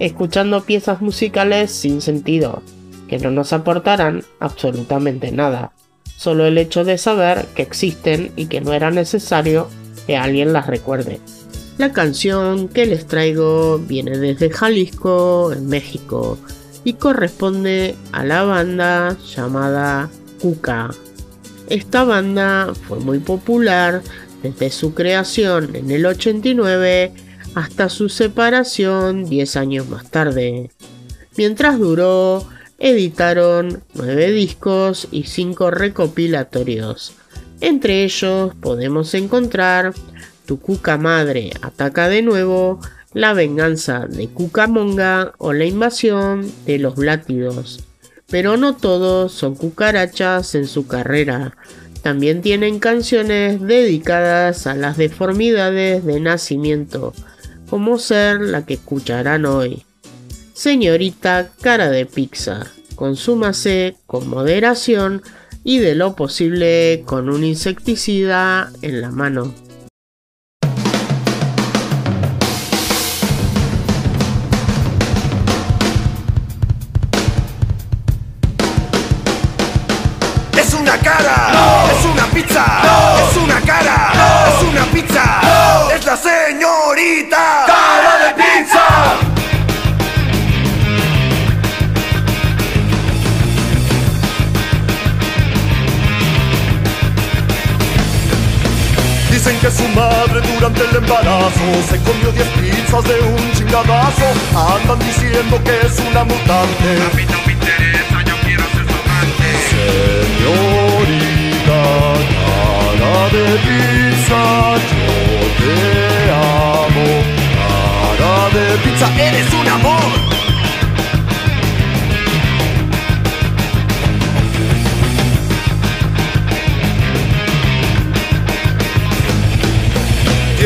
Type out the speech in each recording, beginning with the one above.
escuchando piezas musicales sin sentido, que no nos aportarán absolutamente nada, solo el hecho de saber que existen y que no era necesario que alguien las recuerde. La canción que les traigo viene desde Jalisco, en México, y corresponde a la banda llamada Cuca. Esta banda fue muy popular desde su creación en el 89 hasta su separación 10 años más tarde. Mientras duró, editaron 9 discos y 5 recopilatorios. Entre ellos podemos encontrar Tu Cuca Madre ataca de nuevo, La venganza de Cucamonga o La invasión de los Blátidos. Pero no todos son cucarachas en su carrera. También tienen canciones dedicadas a las deformidades de nacimiento, como ser la que escucharán hoy. Señorita cara de pizza, consúmase con moderación y de lo posible con un insecticida en la mano. Es una cara, es una pizza, es una cara, es una pizza, señorita cara de pizza. Dicen que su madre durante el embarazo se comió 10 pizzas de un chingadazo. Andan diciendo que es una mutante.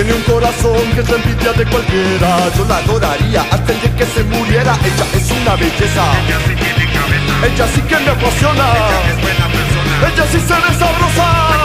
Tiene un corazón que es la envidia de cualquiera. Yo la adoraría hasta el día que se muriera. Ella es una belleza. Ella sí tiene cabeza. Ella sí que me apasiona. Ella es buena persona. Ella sí se ve sabrosa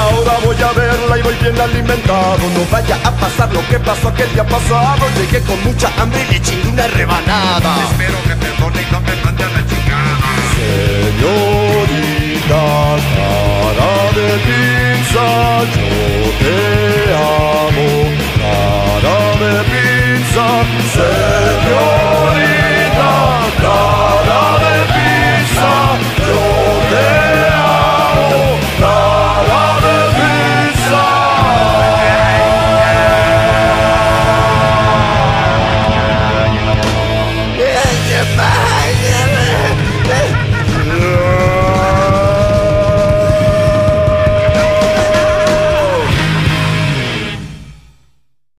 Ahora voy a verla y voy bien alimentado. No vaya a pasar lo que pasó aquel día pasado. Llegué con mucha hambre y le chingué una rebanada. Espero que perdone y no me mande a la chingada. Señorita, cara de pizza Yo te amo, cara de pizza